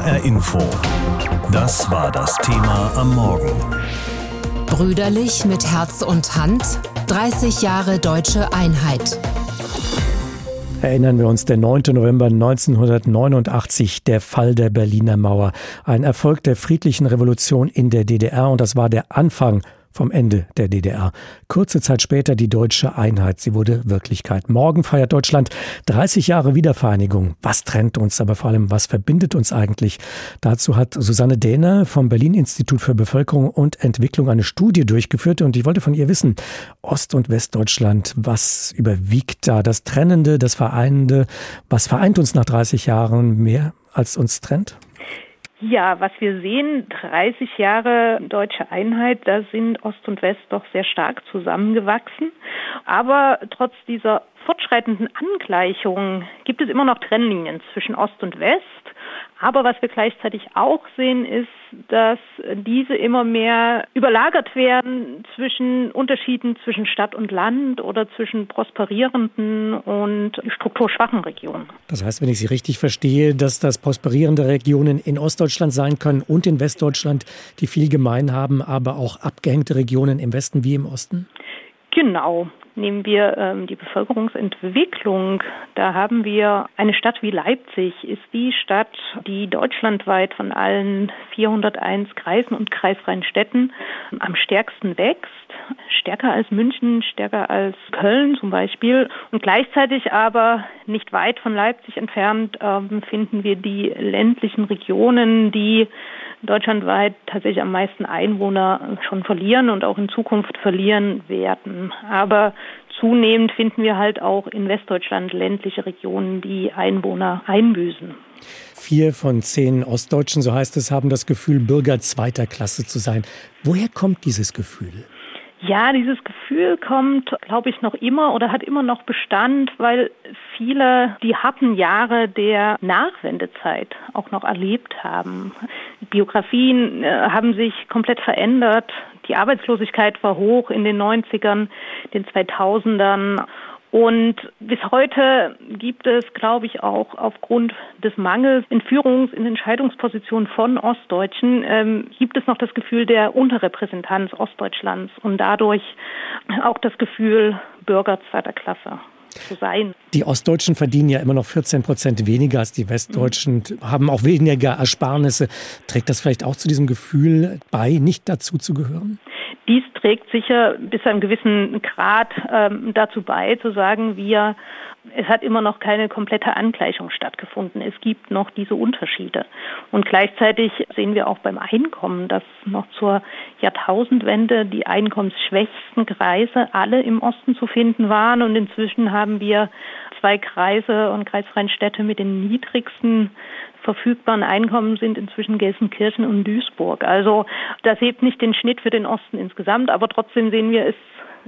HR Info. Das war das Thema am Morgen. Brüderlich mit Herz und Hand. 30 Jahre deutsche Einheit. Erinnern wir uns, der 9. November 1989, der Fall der Berliner Mauer. Ein Erfolg der friedlichen Revolution in der DDR und das war der Anfang vom Ende der DDR. Kurze Zeit später die deutsche Einheit. Sie wurde Wirklichkeit. Morgen feiert Deutschland 30 Jahre Wiedervereinigung. Was trennt uns, aber vor allem, was verbindet uns eigentlich? Dazu hat Susanne Dehner vom Berlin Institut für Bevölkerung und Entwicklung eine Studie durchgeführt und ich wollte von ihr wissen, Ost- und Westdeutschland, was überwiegt da? Das Trennende, das Vereinende, was vereint uns nach 30 Jahren mehr als uns trennt? Ja, was wir sehen, 30 Jahre deutsche Einheit, da sind Ost und West doch sehr stark zusammengewachsen. Aber trotz dieser fortschreitenden Angleichung gibt es immer noch Trennlinien zwischen Ost und West. Aber was wir gleichzeitig auch sehen, ist, dass diese immer mehr überlagert werden zwischen Unterschieden zwischen Stadt und Land oder zwischen prosperierenden und strukturschwachen Regionen. Das heißt, wenn ich Sie richtig verstehe, dass das prosperierende Regionen in Ostdeutschland sein können und in Westdeutschland, die viel gemein haben, aber auch abgehängte Regionen im Westen wie im Osten? Genau. Nehmen wir ähm, die Bevölkerungsentwicklung. Da haben wir eine Stadt wie Leipzig, ist die Stadt, die deutschlandweit von allen 401 Kreisen und kreisfreien Städten am stärksten wächst. Stärker als München, stärker als Köln zum Beispiel. Und gleichzeitig aber nicht weit von Leipzig entfernt ähm, finden wir die ländlichen Regionen, die deutschlandweit tatsächlich am meisten Einwohner schon verlieren und auch in Zukunft verlieren werden. Aber zunehmend finden wir halt auch in Westdeutschland ländliche Regionen, die Einwohner einbüßen. Vier von zehn Ostdeutschen, so heißt es, haben das Gefühl, Bürger zweiter Klasse zu sein. Woher kommt dieses Gefühl? Ja, dieses Gefühl kommt, glaube ich, noch immer oder hat immer noch Bestand, weil viele die harten Jahre der Nachwendezeit auch noch erlebt haben. Biografien äh, haben sich komplett verändert. Die Arbeitslosigkeit war hoch in den 90ern, den 2000ern und bis heute gibt es, glaube ich, auch aufgrund des Mangels in Führungs-, in Entscheidungspositionen von Ostdeutschen, ähm, gibt es noch das Gefühl der Unterrepräsentanz Ostdeutschlands und dadurch auch das Gefühl Bürger zweiter Klasse zu sein. Die Ostdeutschen verdienen ja immer noch 14 Prozent weniger als die Westdeutschen, mhm. haben auch weniger Ersparnisse. Trägt das vielleicht auch zu diesem Gefühl bei, nicht dazu zu gehören? Dies trägt sicher bis zu einem gewissen Grad ähm, dazu bei, zu sagen, wir es hat immer noch keine komplette Angleichung stattgefunden. Es gibt noch diese Unterschiede. Und gleichzeitig sehen wir auch beim Einkommen, dass noch zur Jahrtausendwende die einkommensschwächsten Kreise alle im Osten zu finden waren. Und inzwischen haben wir zwei Kreise und kreisfreien Städte mit den niedrigsten verfügbaren Einkommen sind inzwischen Gelsenkirchen und Duisburg. Also das hebt nicht den Schnitt für den Osten insgesamt, aber trotzdem sehen wir, es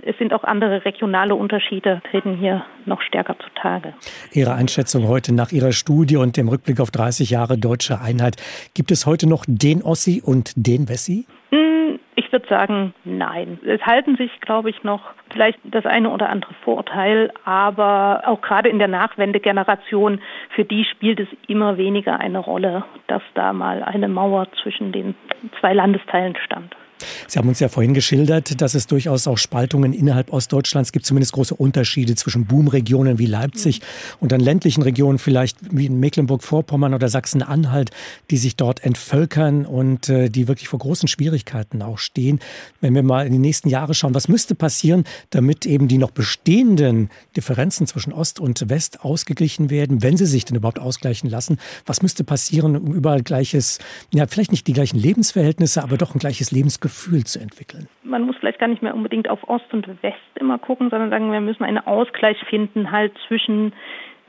es sind auch andere regionale Unterschiede, treten hier noch stärker zutage. Ihre Einschätzung heute nach Ihrer Studie und dem Rückblick auf 30 Jahre deutsche Einheit. Gibt es heute noch den Ossi und den Wessi? Ich würde sagen, nein. Es halten sich, glaube ich, noch vielleicht das eine oder andere Vorteil, aber auch gerade in der Nachwendegeneration, für die spielt es immer weniger eine Rolle, dass da mal eine Mauer zwischen den zwei Landesteilen stand. Sie haben uns ja vorhin geschildert, dass es durchaus auch Spaltungen innerhalb Ostdeutschlands gibt, zumindest große Unterschiede zwischen Boomregionen wie Leipzig und dann ländlichen Regionen vielleicht wie Mecklenburg-Vorpommern oder Sachsen-Anhalt, die sich dort entvölkern und äh, die wirklich vor großen Schwierigkeiten auch stehen. Wenn wir mal in die nächsten Jahre schauen, was müsste passieren, damit eben die noch bestehenden Differenzen zwischen Ost und West ausgeglichen werden, wenn sie sich denn überhaupt ausgleichen lassen? Was müsste passieren, um überall gleiches, ja, vielleicht nicht die gleichen Lebensverhältnisse, aber doch ein gleiches Lebensgefühl Gefühl zu entwickeln? Man muss vielleicht gar nicht mehr unbedingt auf Ost und West immer gucken, sondern sagen, wir müssen einen Ausgleich finden halt zwischen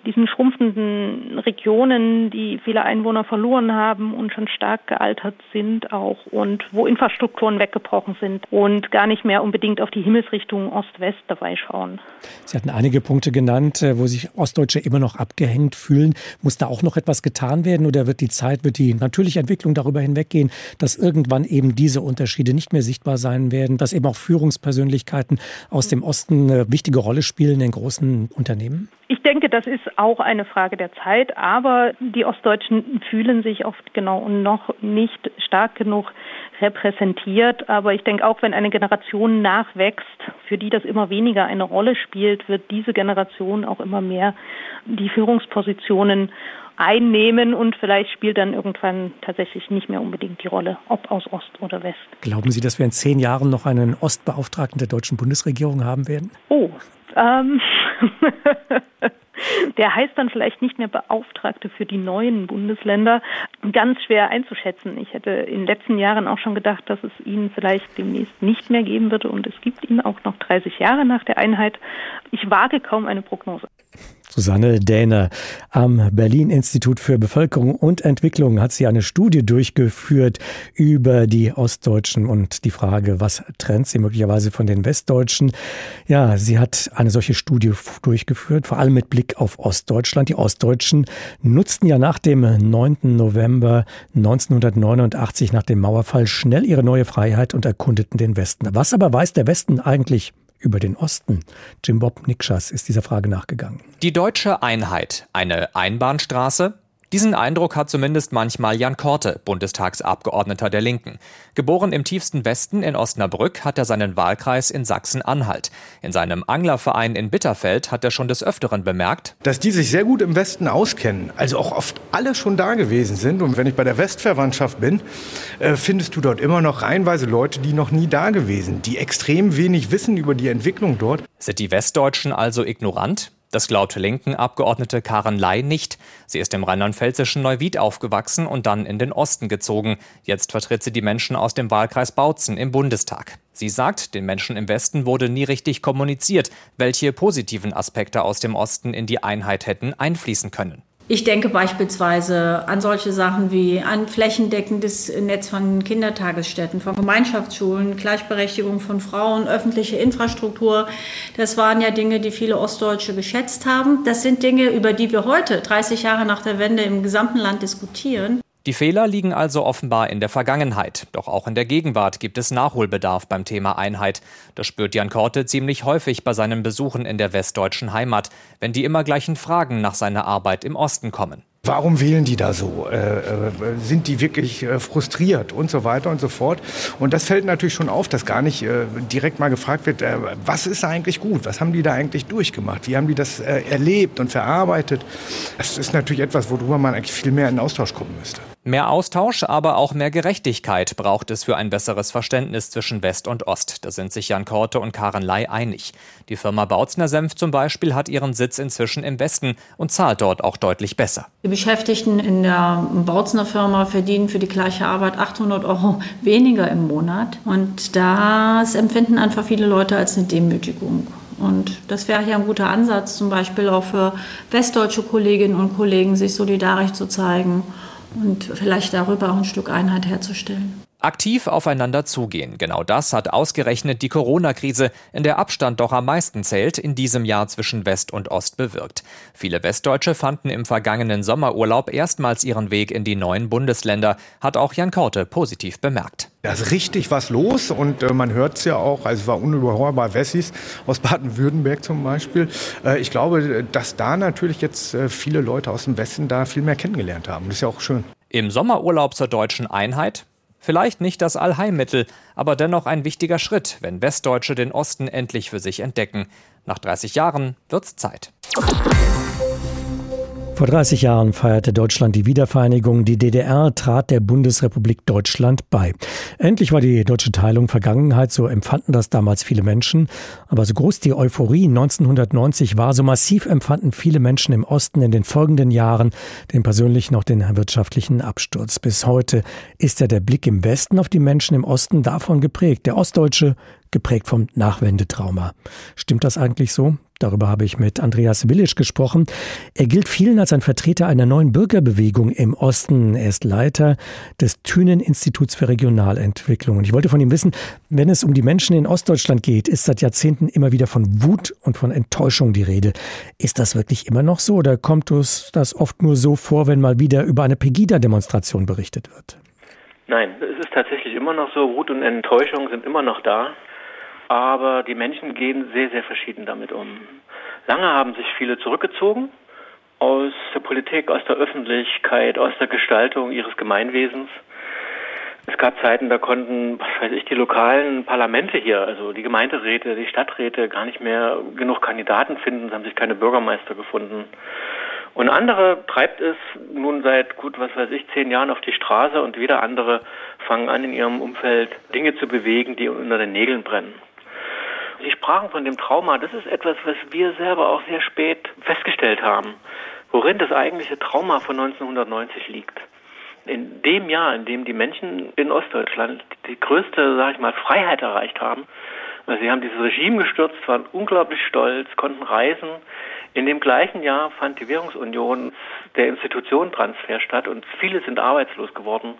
diesen schrumpfenden Regionen, die viele Einwohner verloren haben und schon stark gealtert sind auch und wo Infrastrukturen weggebrochen sind und gar nicht mehr unbedingt auf die Himmelsrichtung Ost-West dabei schauen. Sie hatten einige Punkte genannt, äh, wo sich Ostdeutsche immer noch abgehängt fühlen. Muss da auch noch etwas getan werden oder wird die Zeit, wird die natürliche Entwicklung darüber hinweggehen, dass irgendwann eben diese Unterschiede nicht mehr sichtbar sein werden, dass eben auch Führungspersönlichkeiten aus dem Osten eine wichtige Rolle spielen in großen Unternehmen? Ich denke, das ist auch eine Frage der Zeit, aber die Ostdeutschen fühlen sich oft genau noch nicht stark genug repräsentiert. Aber ich denke auch, wenn eine Generation nachwächst, für die das immer weniger eine Rolle spielt, wird diese Generation auch immer mehr die Führungspositionen einnehmen und vielleicht spielt dann irgendwann tatsächlich nicht mehr unbedingt die Rolle, ob aus Ost oder West. Glauben Sie, dass wir in zehn Jahren noch einen Ostbeauftragten der deutschen Bundesregierung haben werden? Oh, ähm, der heißt dann vielleicht nicht mehr Beauftragte für die neuen Bundesländer. Ganz schwer einzuschätzen. Ich hätte in den letzten Jahren auch schon gedacht, dass es ihn vielleicht demnächst nicht mehr geben würde und es gibt ihn auch noch 30 Jahre nach der Einheit. Ich wage kaum eine Prognose. Susanne Dähner am Berlin Institut für Bevölkerung und Entwicklung hat sie eine Studie durchgeführt über die Ostdeutschen und die Frage, was trennt sie möglicherweise von den Westdeutschen. Ja, sie hat eine solche Studie durchgeführt, vor allem mit Blick auf Ostdeutschland. Die Ostdeutschen nutzten ja nach dem 9. November 1989, nach dem Mauerfall, schnell ihre neue Freiheit und erkundeten den Westen. Was aber weiß der Westen eigentlich über den Osten? Jim Bob Nikschas ist dieser Frage nachgegangen. Die deutsche Einheit, eine Einbahnstraße, diesen Eindruck hat zumindest manchmal Jan Korte, Bundestagsabgeordneter der Linken. Geboren im tiefsten Westen in Osnabrück hat er seinen Wahlkreis in Sachsen-Anhalt. In seinem Anglerverein in Bitterfeld hat er schon des Öfteren bemerkt, dass die sich sehr gut im Westen auskennen, also auch oft alle schon da gewesen sind. Und wenn ich bei der Westverwandtschaft bin, äh, findest du dort immer noch reihenweise Leute, die noch nie da gewesen, die extrem wenig wissen über die Entwicklung dort. Sind die Westdeutschen also ignorant? Das glaubt Linken-Abgeordnete Karen Ley nicht. Sie ist im rheinland-pfälzischen Neuwied aufgewachsen und dann in den Osten gezogen. Jetzt vertritt sie die Menschen aus dem Wahlkreis Bautzen im Bundestag. Sie sagt, den Menschen im Westen wurde nie richtig kommuniziert, welche positiven Aspekte aus dem Osten in die Einheit hätten einfließen können. Ich denke beispielsweise an solche Sachen wie ein flächendeckendes Netz von Kindertagesstätten, von Gemeinschaftsschulen, Gleichberechtigung von Frauen, öffentliche Infrastruktur. Das waren ja Dinge, die viele Ostdeutsche geschätzt haben. Das sind Dinge, über die wir heute, 30 Jahre nach der Wende, im gesamten Land diskutieren. Die Fehler liegen also offenbar in der Vergangenheit. Doch auch in der Gegenwart gibt es Nachholbedarf beim Thema Einheit. Das spürt Jan Korte ziemlich häufig bei seinen Besuchen in der westdeutschen Heimat, wenn die immer gleichen Fragen nach seiner Arbeit im Osten kommen. Warum wählen die da so? Äh, äh, sind die wirklich äh, frustriert und so weiter und so fort? Und das fällt natürlich schon auf, dass gar nicht äh, direkt mal gefragt wird, äh, was ist da eigentlich gut? Was haben die da eigentlich durchgemacht? Wie haben die das äh, erlebt und verarbeitet? Das ist natürlich etwas, worüber man eigentlich viel mehr in Austausch kommen müsste. Mehr Austausch, aber auch mehr Gerechtigkeit braucht es für ein besseres Verständnis zwischen West und Ost. Da sind sich Jan Korte und Karen Ley einig. Die Firma Bautzner Senf zum Beispiel hat ihren Sitz inzwischen im Westen und zahlt dort auch deutlich besser. Die Beschäftigten in der Bautzner Firma verdienen für die gleiche Arbeit 800 Euro weniger im Monat. Und das empfinden einfach viele Leute als eine Demütigung. Und das wäre hier ein guter Ansatz, zum Beispiel auch für westdeutsche Kolleginnen und Kollegen, sich solidarisch zu zeigen und vielleicht darüber auch ein Stück Einheit herzustellen. Aktiv aufeinander zugehen. Genau das hat ausgerechnet die Corona-Krise, in der Abstand doch am meisten zählt, in diesem Jahr zwischen West und Ost bewirkt. Viele Westdeutsche fanden im vergangenen Sommerurlaub erstmals ihren Weg in die neuen Bundesländer, hat auch Jan Korte positiv bemerkt. Da ist richtig was los und äh, man hört es ja auch, also es war unüberhörbar Wessis aus Baden-Württemberg zum Beispiel. Äh, ich glaube, dass da natürlich jetzt äh, viele Leute aus dem Westen da viel mehr kennengelernt haben. Das ist ja auch schön. Im Sommerurlaub zur deutschen Einheit Vielleicht nicht das Allheilmittel, aber dennoch ein wichtiger Schritt, wenn Westdeutsche den Osten endlich für sich entdecken. Nach 30 Jahren wird's Zeit. Vor 30 Jahren feierte Deutschland die Wiedervereinigung. Die DDR trat der Bundesrepublik Deutschland bei. Endlich war die deutsche Teilung Vergangenheit, so empfanden das damals viele Menschen. Aber so groß die Euphorie 1990 war, so massiv empfanden viele Menschen im Osten in den folgenden Jahren den persönlichen, auch den wirtschaftlichen Absturz. Bis heute ist ja der Blick im Westen auf die Menschen im Osten davon geprägt. Der Ostdeutsche geprägt vom Nachwendetrauma. Stimmt das eigentlich so? Darüber habe ich mit Andreas Willisch gesprochen. Er gilt vielen als ein Vertreter einer neuen Bürgerbewegung im Osten. Er ist Leiter des Thünen-Instituts für Regionalentwicklung. Und ich wollte von ihm wissen, wenn es um die Menschen in Ostdeutschland geht, ist seit Jahrzehnten immer wieder von Wut und von Enttäuschung die Rede. Ist das wirklich immer noch so oder kommt uns das oft nur so vor, wenn mal wieder über eine Pegida-Demonstration berichtet wird? Nein, es ist tatsächlich immer noch so. Wut und Enttäuschung sind immer noch da aber die Menschen gehen sehr, sehr verschieden damit um. Lange haben sich viele zurückgezogen aus der Politik, aus der Öffentlichkeit, aus der Gestaltung ihres Gemeinwesens. Es gab Zeiten, da konnten, was weiß ich, die lokalen Parlamente hier, also die Gemeinderäte, die Stadträte gar nicht mehr genug Kandidaten finden, es haben sich keine Bürgermeister gefunden. Und andere treibt es nun seit gut, was weiß ich, zehn Jahren auf die Straße und wieder andere fangen an, in ihrem Umfeld Dinge zu bewegen, die unter den Nägeln brennen. Sie sprachen von dem Trauma. Das ist etwas, was wir selber auch sehr spät festgestellt haben, worin das eigentliche Trauma von 1990 liegt. In dem Jahr, in dem die Menschen in Ostdeutschland die größte, sage ich mal, Freiheit erreicht haben, also sie haben dieses Regime gestürzt, waren unglaublich stolz, konnten reisen. In dem gleichen Jahr fand die Währungsunion der Institutionentransfer statt und viele sind arbeitslos geworden,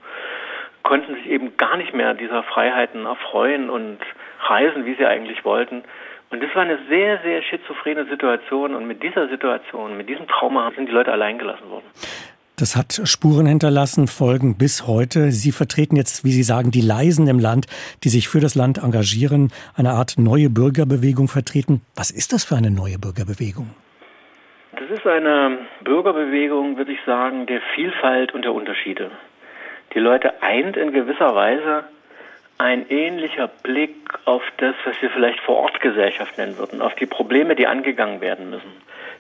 konnten sich eben gar nicht mehr dieser Freiheiten erfreuen und reisen, wie sie eigentlich wollten. Und das war eine sehr, sehr schizophrene Situation. Und mit dieser Situation, mit diesem Trauma sind die Leute allein gelassen worden. Das hat Spuren hinterlassen, Folgen bis heute. Sie vertreten jetzt, wie Sie sagen, die Leisen im Land, die sich für das Land engagieren, eine Art neue Bürgerbewegung vertreten. Was ist das für eine neue Bürgerbewegung? Das ist eine Bürgerbewegung, würde ich sagen, der Vielfalt und der Unterschiede. Die Leute eint in gewisser Weise ein ähnlicher Blick auf das, was wir vielleicht Vorortgesellschaft nennen würden, auf die Probleme, die angegangen werden müssen.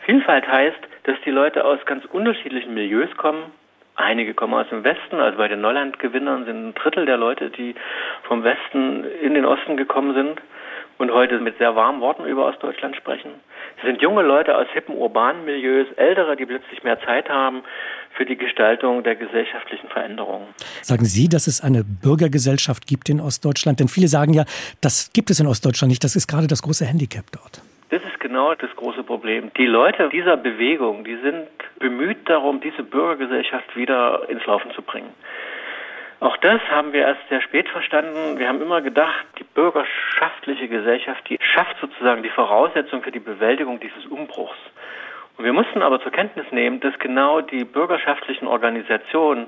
Vielfalt heißt, dass die Leute aus ganz unterschiedlichen Milieus kommen. Einige kommen aus dem Westen, also bei den Neulandgewinnern sind ein Drittel der Leute, die vom Westen in den Osten gekommen sind und heute mit sehr warmen Worten über Ostdeutschland sprechen. Es sind junge Leute aus hippen urbanen Milieus, ältere, die plötzlich mehr Zeit haben für die Gestaltung der gesellschaftlichen Veränderungen. Sagen Sie, dass es eine Bürgergesellschaft gibt in Ostdeutschland? Denn viele sagen ja, das gibt es in Ostdeutschland nicht. Das ist gerade das große Handicap dort. Das ist genau das große Problem. Die Leute dieser Bewegung, die sind bemüht darum, diese Bürgergesellschaft wieder ins Laufen zu bringen. Auch das haben wir erst sehr spät verstanden. Wir haben immer gedacht, die bürgerschaftliche Gesellschaft, die schafft sozusagen die Voraussetzung für die Bewältigung dieses Umbruchs. Und wir mussten aber zur Kenntnis nehmen, dass genau die bürgerschaftlichen Organisationen,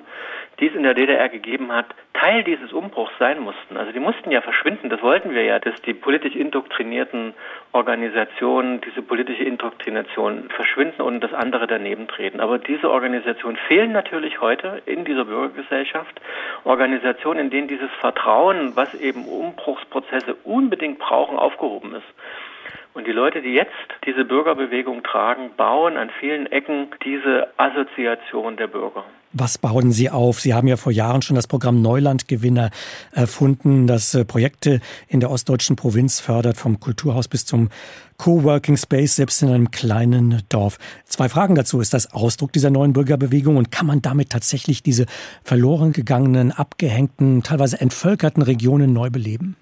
die es in der DDR gegeben hat, Teil dieses Umbruchs sein mussten. Also die mussten ja verschwinden. Das wollten wir ja, dass die politisch indoktrinierten Organisationen diese politische Indoktrination verschwinden und das andere daneben treten. Aber diese Organisationen fehlen natürlich heute in dieser Bürgergesellschaft. Organisationen, in denen dieses Vertrauen, was eben Umbruchsprozesse unbedingt brauchen, aufgehoben ist. Und die Leute, die jetzt diese Bürgerbewegung tragen, bauen an vielen Ecken diese Assoziation der Bürger. Was bauen Sie auf? Sie haben ja vor Jahren schon das Programm Neulandgewinner erfunden, das äh, Projekte in der ostdeutschen Provinz fördert, vom Kulturhaus bis zum Coworking Space, selbst in einem kleinen Dorf. Zwei Fragen dazu. Ist das Ausdruck dieser neuen Bürgerbewegung und kann man damit tatsächlich diese verloren gegangenen, abgehängten, teilweise entvölkerten Regionen neu beleben?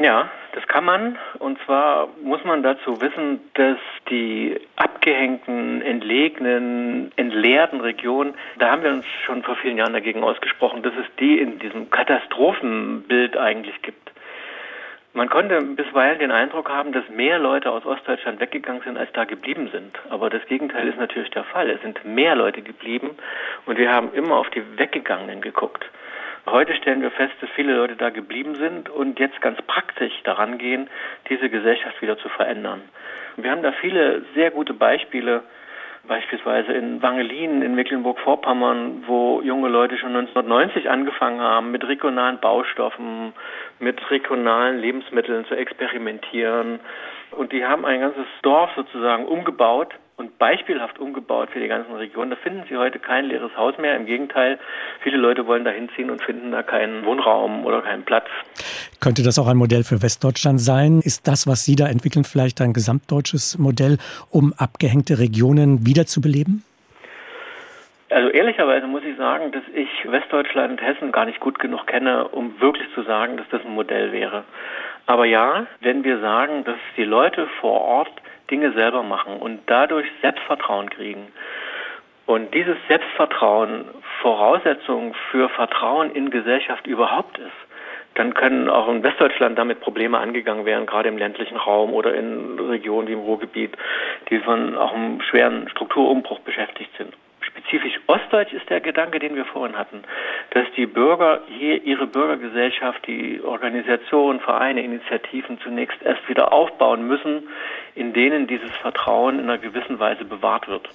Ja, das kann man. Und zwar muss man dazu wissen, dass die abgehängten, entlegenen, entleerten Regionen, da haben wir uns schon vor vielen Jahren dagegen ausgesprochen, dass es die in diesem Katastrophenbild eigentlich gibt. Man konnte bisweilen den Eindruck haben, dass mehr Leute aus Ostdeutschland weggegangen sind, als da geblieben sind. Aber das Gegenteil ist natürlich der Fall. Es sind mehr Leute geblieben und wir haben immer auf die Weggegangenen geguckt. Heute stellen wir fest, dass viele Leute da geblieben sind und jetzt ganz praktisch daran gehen, diese Gesellschaft wieder zu verändern. Wir haben da viele sehr gute Beispiele, beispielsweise in Wangelin in Mecklenburg-Vorpommern, wo junge Leute schon 1990 angefangen haben, mit regionalen Baustoffen, mit regionalen Lebensmitteln zu experimentieren. Und die haben ein ganzes Dorf sozusagen umgebaut und beispielhaft umgebaut für die ganzen Regionen. Da finden Sie heute kein leeres Haus mehr. Im Gegenteil, viele Leute wollen da hinziehen und finden da keinen Wohnraum oder keinen Platz. Könnte das auch ein Modell für Westdeutschland sein? Ist das, was Sie da entwickeln, vielleicht ein gesamtdeutsches Modell, um abgehängte Regionen wiederzubeleben? Also ehrlicherweise muss ich sagen, dass ich Westdeutschland, Hessen gar nicht gut genug kenne, um wirklich zu sagen, dass das ein Modell wäre. Aber ja, wenn wir sagen, dass die Leute vor Ort Dinge selber machen und dadurch Selbstvertrauen kriegen. Und dieses Selbstvertrauen Voraussetzung für Vertrauen in Gesellschaft überhaupt ist, dann können auch in Westdeutschland damit Probleme angegangen werden, gerade im ländlichen Raum oder in Regionen wie im Ruhrgebiet, die von auch einem schweren Strukturumbruch beschäftigt sind. Spezifisch ostdeutsch ist der Gedanke, den wir vorhin hatten, dass die Bürger hier ihre Bürgergesellschaft, die Organisationen, Vereine, Initiativen zunächst erst wieder aufbauen müssen, in denen dieses Vertrauen in einer gewissen Weise bewahrt wird.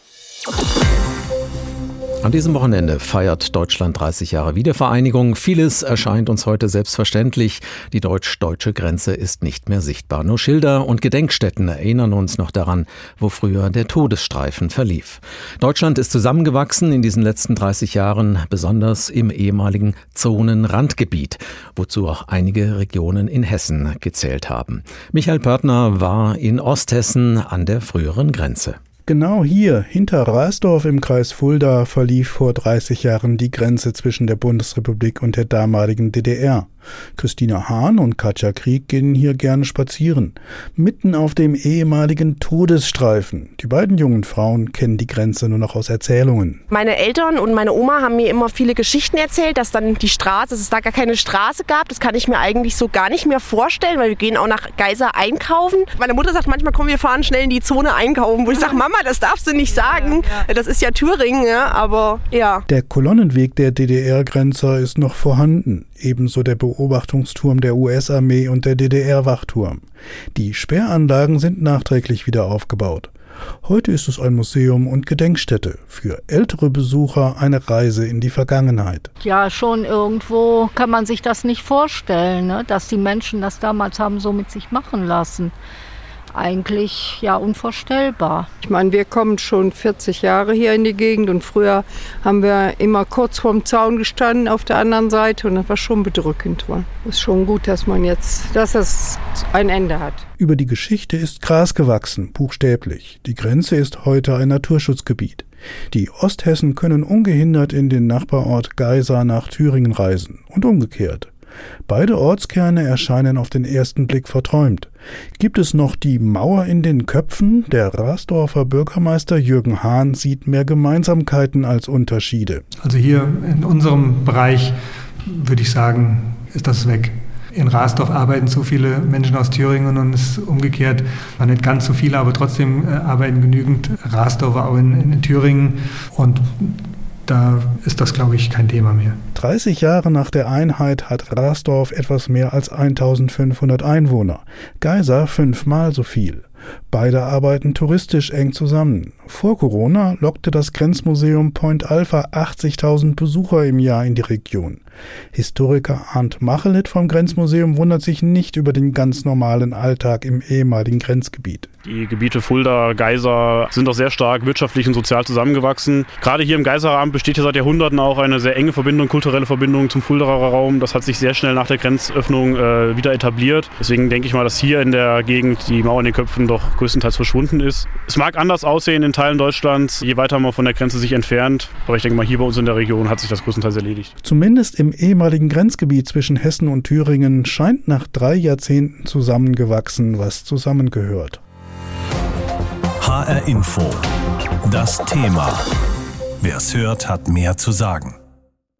An diesem Wochenende feiert Deutschland 30 Jahre Wiedervereinigung. Vieles erscheint uns heute selbstverständlich. Die deutsch-deutsche Grenze ist nicht mehr sichtbar. Nur Schilder und Gedenkstätten erinnern uns noch daran, wo früher der Todesstreifen verlief. Deutschland ist zusammengewachsen in diesen letzten 30 Jahren, besonders im ehemaligen Zonenrandgebiet, wozu auch einige Regionen in Hessen gezählt haben. Michael Pörtner war in Osthessen an der früheren Grenze. Genau hier, hinter Rasdorf im Kreis Fulda, verlief vor 30 Jahren die Grenze zwischen der Bundesrepublik und der damaligen DDR. Christina Hahn und Katja Krieg gehen hier gerne spazieren, mitten auf dem ehemaligen Todesstreifen. Die beiden jungen Frauen kennen die Grenze nur noch aus Erzählungen. Meine Eltern und meine Oma haben mir immer viele Geschichten erzählt, dass dann die Straße, dass es da gar keine Straße gab. Das kann ich mir eigentlich so gar nicht mehr vorstellen, weil wir gehen auch nach Geiser einkaufen. Meine Mutter sagt manchmal, komm, wir fahren schnell in die Zone einkaufen, wo ich sage, Mama, das darfst du nicht sagen. Das ist ja Thüringen, ja, aber ja. Der Kolonnenweg der DDR-Grenzer ist noch vorhanden ebenso der Beobachtungsturm der US-Armee und der DDR-Wachturm. Die Sperranlagen sind nachträglich wieder aufgebaut. Heute ist es ein Museum und Gedenkstätte. Für ältere Besucher eine Reise in die Vergangenheit. Ja, schon irgendwo kann man sich das nicht vorstellen, ne? dass die Menschen das damals haben so mit sich machen lassen eigentlich ja unvorstellbar. Ich meine, wir kommen schon 40 Jahre hier in die Gegend und früher haben wir immer kurz vorm Zaun gestanden auf der anderen Seite und das war schon bedrückend. Es ist schon gut, dass man jetzt, dass es ein Ende hat. Über die Geschichte ist Gras gewachsen, buchstäblich. Die Grenze ist heute ein Naturschutzgebiet. Die Osthessen können ungehindert in den Nachbarort Geisa nach Thüringen reisen und umgekehrt. Beide Ortskerne erscheinen auf den ersten Blick verträumt. Gibt es noch die Mauer in den Köpfen? Der Rasdorfer Bürgermeister Jürgen Hahn sieht mehr Gemeinsamkeiten als Unterschiede. Also hier in unserem Bereich würde ich sagen, ist das weg. In Rasdorf arbeiten so viele Menschen aus Thüringen und es ist umgekehrt, war nicht ganz so viele, aber trotzdem äh, arbeiten genügend Rasdorfer auch in, in Thüringen. Und da ist das, glaube ich, kein Thema mehr. 30 Jahre nach der Einheit hat Rasdorf etwas mehr als 1500 Einwohner, Geiser fünfmal so viel. Beide arbeiten touristisch eng zusammen. Vor Corona lockte das Grenzmuseum Point Alpha 80.000 Besucher im Jahr in die Region. Historiker Arndt Machelit vom Grenzmuseum wundert sich nicht über den ganz normalen Alltag im ehemaligen Grenzgebiet. Die Gebiete Fulda, Geiser sind auch sehr stark wirtschaftlich und sozial zusammengewachsen. Gerade hier im Geiseramt besteht hier seit Jahrhunderten auch eine sehr enge Verbindung, kulturelle Verbindung zum Fuldaer Raum. Das hat sich sehr schnell nach der Grenzöffnung äh, wieder etabliert. Deswegen denke ich mal, dass hier in der Gegend die Mauer in den Köpfen doch größtenteils verschwunden ist. Es mag anders aussehen in Teilen Deutschlands, je weiter man von der Grenze sich entfernt. Aber ich denke mal, hier bei uns in der Region hat sich das größtenteils erledigt. Zumindest im ehemaligen Grenzgebiet zwischen Hessen und Thüringen scheint nach drei Jahrzehnten zusammengewachsen, was zusammengehört. HR Info. Das Thema. Wer es hört, hat mehr zu sagen.